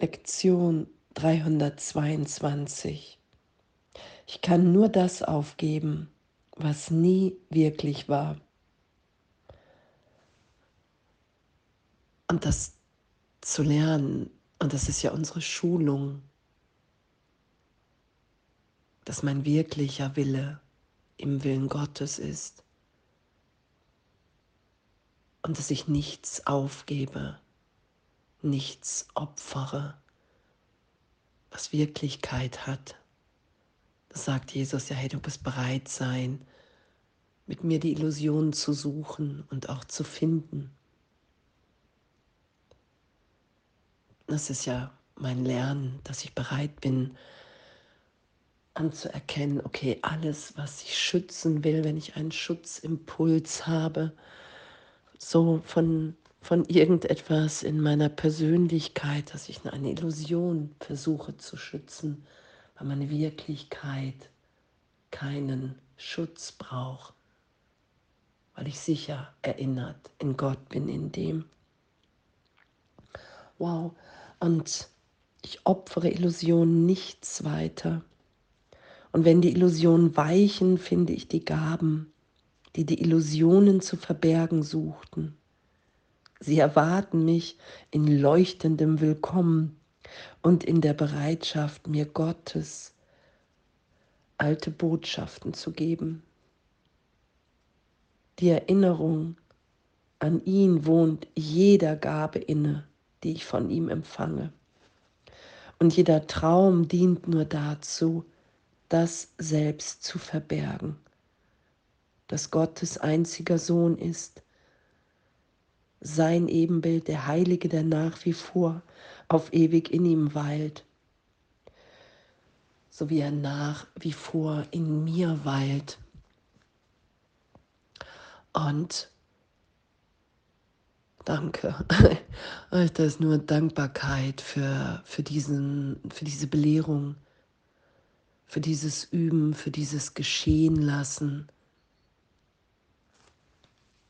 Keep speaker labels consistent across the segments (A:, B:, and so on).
A: Lektion 322. Ich kann nur das aufgeben, was nie wirklich war. Und das zu lernen, und das ist ja unsere Schulung, dass mein wirklicher Wille im Willen Gottes ist und dass ich nichts aufgebe, nichts opfere, was Wirklichkeit hat. Das sagt Jesus ja, hey, du bist bereit sein, mit mir die Illusionen zu suchen und auch zu finden. Das ist ja mein Lernen, dass ich bereit bin, anzuerkennen, okay, alles, was ich schützen will, wenn ich einen Schutzimpuls habe, so von, von irgendetwas in meiner Persönlichkeit, dass ich eine Illusion versuche zu schützen, weil meine Wirklichkeit keinen Schutz braucht, weil ich sicher erinnert in Gott bin, in dem. Wow, und ich opfere Illusionen nichts weiter. Und wenn die Illusionen weichen, finde ich die Gaben, die die Illusionen zu verbergen suchten. Sie erwarten mich in leuchtendem Willkommen und in der Bereitschaft, mir Gottes alte Botschaften zu geben. Die Erinnerung an ihn wohnt jeder Gabe inne, die ich von ihm empfange. Und jeder Traum dient nur dazu, das selbst zu verbergen, dass Gottes einziger Sohn ist, sein Ebenbild, der Heilige, der nach wie vor auf ewig in ihm weilt, so wie er nach wie vor in mir weilt. Und danke, das ist nur Dankbarkeit für, für, diesen, für diese Belehrung für dieses Üben, für dieses Geschehen lassen,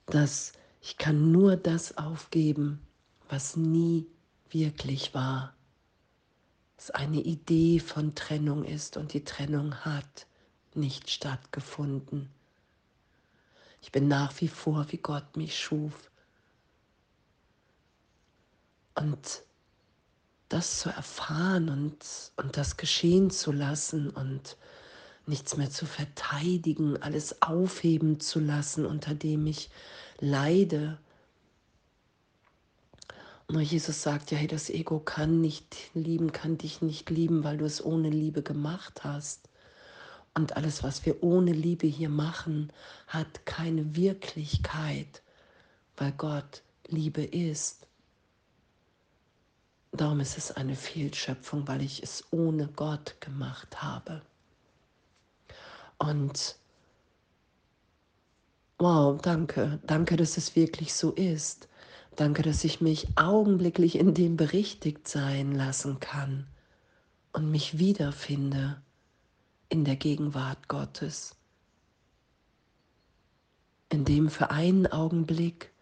A: dass ich kann nur das aufgeben, was nie wirklich war. Es eine Idee von Trennung ist und die Trennung hat nicht stattgefunden. Ich bin nach wie vor, wie Gott mich schuf. Und das zu erfahren und, und das geschehen zu lassen und nichts mehr zu verteidigen, alles aufheben zu lassen, unter dem ich leide. Und Jesus sagt ja, hey, das Ego kann nicht lieben, kann dich nicht lieben, weil du es ohne Liebe gemacht hast. Und alles, was wir ohne Liebe hier machen, hat keine Wirklichkeit, weil Gott Liebe ist. Darum ist es eine Fehlschöpfung, weil ich es ohne Gott gemacht habe. Und wow, danke, danke, dass es wirklich so ist. Danke, dass ich mich augenblicklich in dem berichtigt sein lassen kann und mich wiederfinde in der Gegenwart Gottes, in dem für einen Augenblick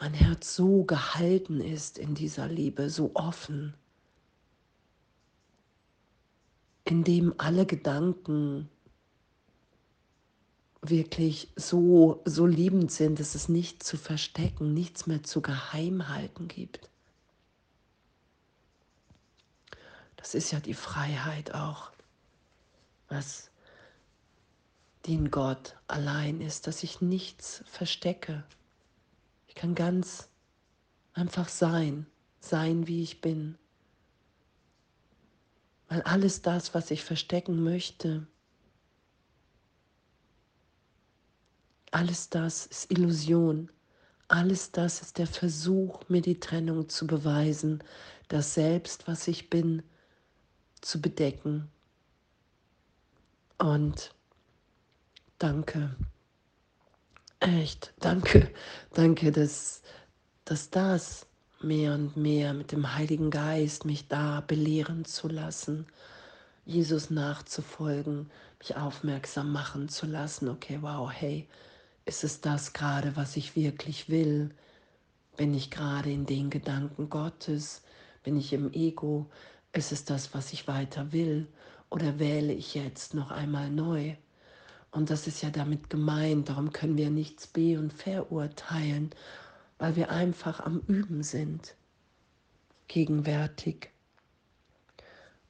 A: mein Herz so gehalten ist in dieser Liebe, so offen, in dem alle Gedanken wirklich so, so liebend sind, dass es nichts zu verstecken, nichts mehr zu geheim halten gibt. Das ist ja die Freiheit auch, was die in Gott allein ist, dass ich nichts verstecke, kann ganz einfach sein, sein, wie ich bin. Weil alles das, was ich verstecken möchte, alles das ist Illusion. Alles das ist der Versuch, mir die Trennung zu beweisen, das Selbst, was ich bin, zu bedecken. Und danke. Echt, danke, danke, dass, dass das mehr und mehr mit dem Heiligen Geist mich da belehren zu lassen, Jesus nachzufolgen, mich aufmerksam machen zu lassen. Okay, wow, hey, ist es das gerade, was ich wirklich will? Bin ich gerade in den Gedanken Gottes? Bin ich im Ego? Ist es das, was ich weiter will? Oder wähle ich jetzt noch einmal neu? Und das ist ja damit gemeint, darum können wir nichts be- und verurteilen, weil wir einfach am Üben sind, gegenwärtig.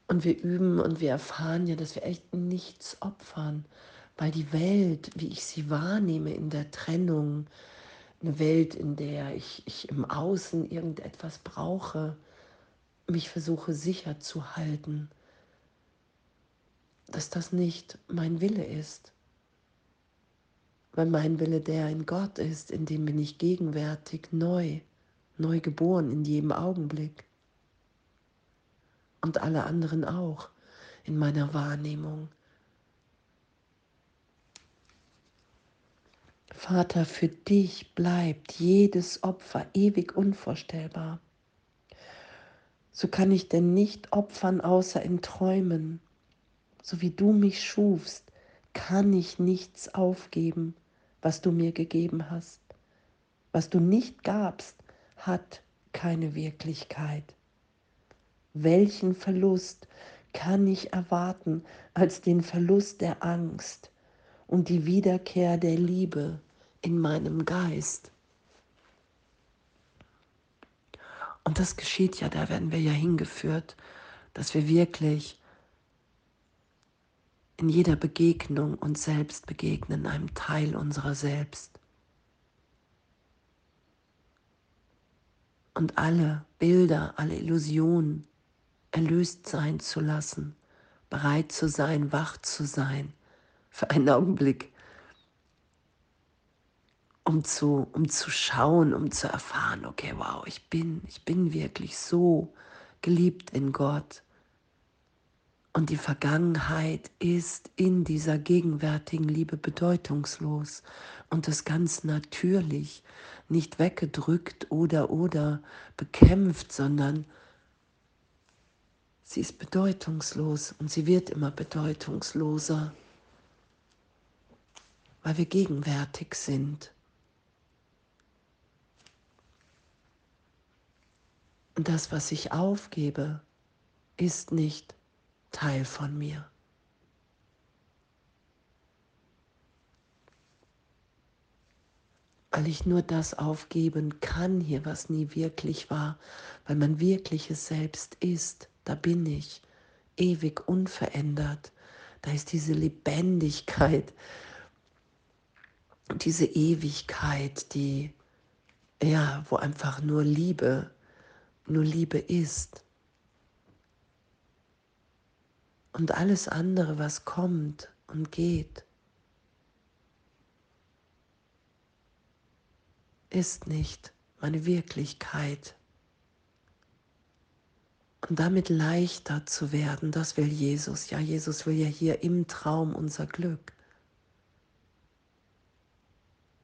A: Und wir üben und wir erfahren ja, dass wir echt nichts opfern, weil die Welt, wie ich sie wahrnehme in der Trennung, eine Welt, in der ich, ich im Außen irgendetwas brauche, mich versuche sicher zu halten, dass das nicht mein Wille ist. Weil mein Wille der in Gott ist, in dem bin ich gegenwärtig neu, neu geboren in jedem Augenblick. Und alle anderen auch in meiner Wahrnehmung. Vater, für dich bleibt jedes Opfer ewig unvorstellbar. So kann ich denn nicht opfern außer in Träumen. So wie du mich schufst, kann ich nichts aufgeben, was du mir gegeben hast. Was du nicht gabst, hat keine Wirklichkeit. Welchen Verlust kann ich erwarten als den Verlust der Angst und die Wiederkehr der Liebe in meinem Geist? Und das geschieht ja, da werden wir ja hingeführt, dass wir wirklich in jeder Begegnung uns selbst begegnen, einem Teil unserer selbst. Und alle Bilder, alle Illusionen erlöst sein zu lassen, bereit zu sein, wach zu sein, für einen Augenblick um zu, um zu schauen, um zu erfahren, okay, wow, ich bin, ich bin wirklich so geliebt in Gott. Und die Vergangenheit ist in dieser gegenwärtigen Liebe bedeutungslos und das ganz natürlich, nicht weggedrückt oder oder bekämpft, sondern sie ist bedeutungslos und sie wird immer bedeutungsloser, weil wir gegenwärtig sind. Und das, was ich aufgebe, ist nicht Teil von mir. Weil ich nur das aufgeben kann hier, was nie wirklich war, weil mein wirkliches Selbst ist, da bin ich, ewig unverändert. Da ist diese Lebendigkeit, diese Ewigkeit, die, ja, wo einfach nur Liebe nur Liebe ist. Und alles andere, was kommt und geht, ist nicht meine Wirklichkeit. Und damit leichter zu werden, das will Jesus. Ja, Jesus will ja hier im Traum unser Glück.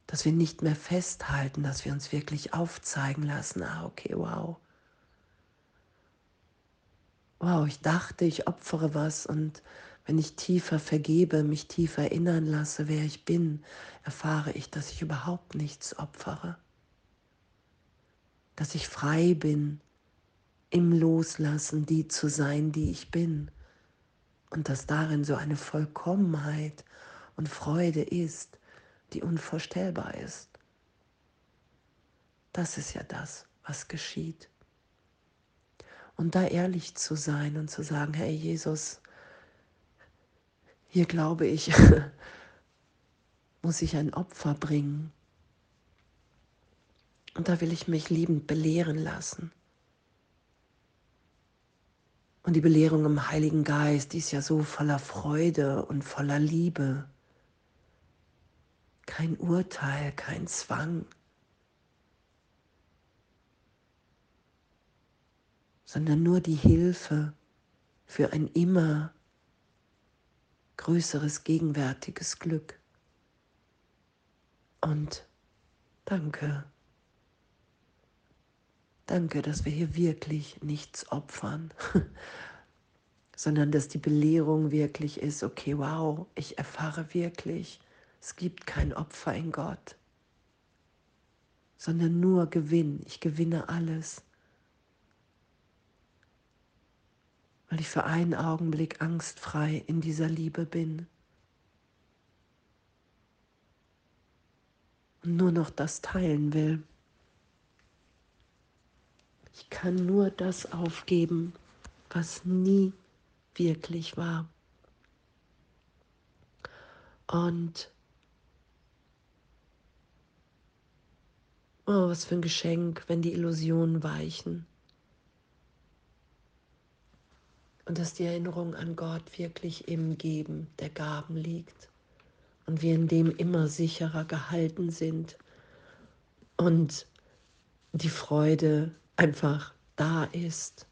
A: Dass wir nicht mehr festhalten, dass wir uns wirklich aufzeigen lassen. Ah, okay, wow wow, ich dachte, ich opfere was und wenn ich tiefer vergebe, mich tiefer erinnern lasse, wer ich bin, erfahre ich, dass ich überhaupt nichts opfere. Dass ich frei bin, im Loslassen die zu sein, die ich bin. Und dass darin so eine Vollkommenheit und Freude ist, die unvorstellbar ist. Das ist ja das, was geschieht. Und da ehrlich zu sein und zu sagen, hey Jesus, hier glaube ich, muss ich ein Opfer bringen. Und da will ich mich liebend belehren lassen. Und die Belehrung im Heiligen Geist, die ist ja so voller Freude und voller Liebe. Kein Urteil, kein Zwang. Sondern nur die Hilfe für ein immer größeres gegenwärtiges Glück. Und danke. Danke, dass wir hier wirklich nichts opfern, sondern dass die Belehrung wirklich ist, okay, wow, ich erfahre wirklich, es gibt kein Opfer in Gott. sondern nur Gewinn. Ich gewinne alles. Weil ich für einen Augenblick angstfrei in dieser Liebe bin. Und nur noch das teilen will. Ich kann nur das aufgeben, was nie wirklich war. Und oh, was für ein Geschenk, wenn die Illusionen weichen. Und dass die Erinnerung an Gott wirklich im Geben der Gaben liegt. Und wir in dem immer sicherer gehalten sind. Und die Freude einfach da ist.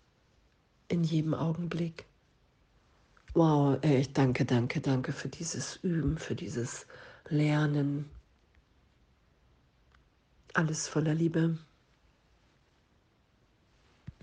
A: In jedem Augenblick. Wow, echt danke, danke, danke für dieses Üben, für dieses Lernen. Alles voller Liebe.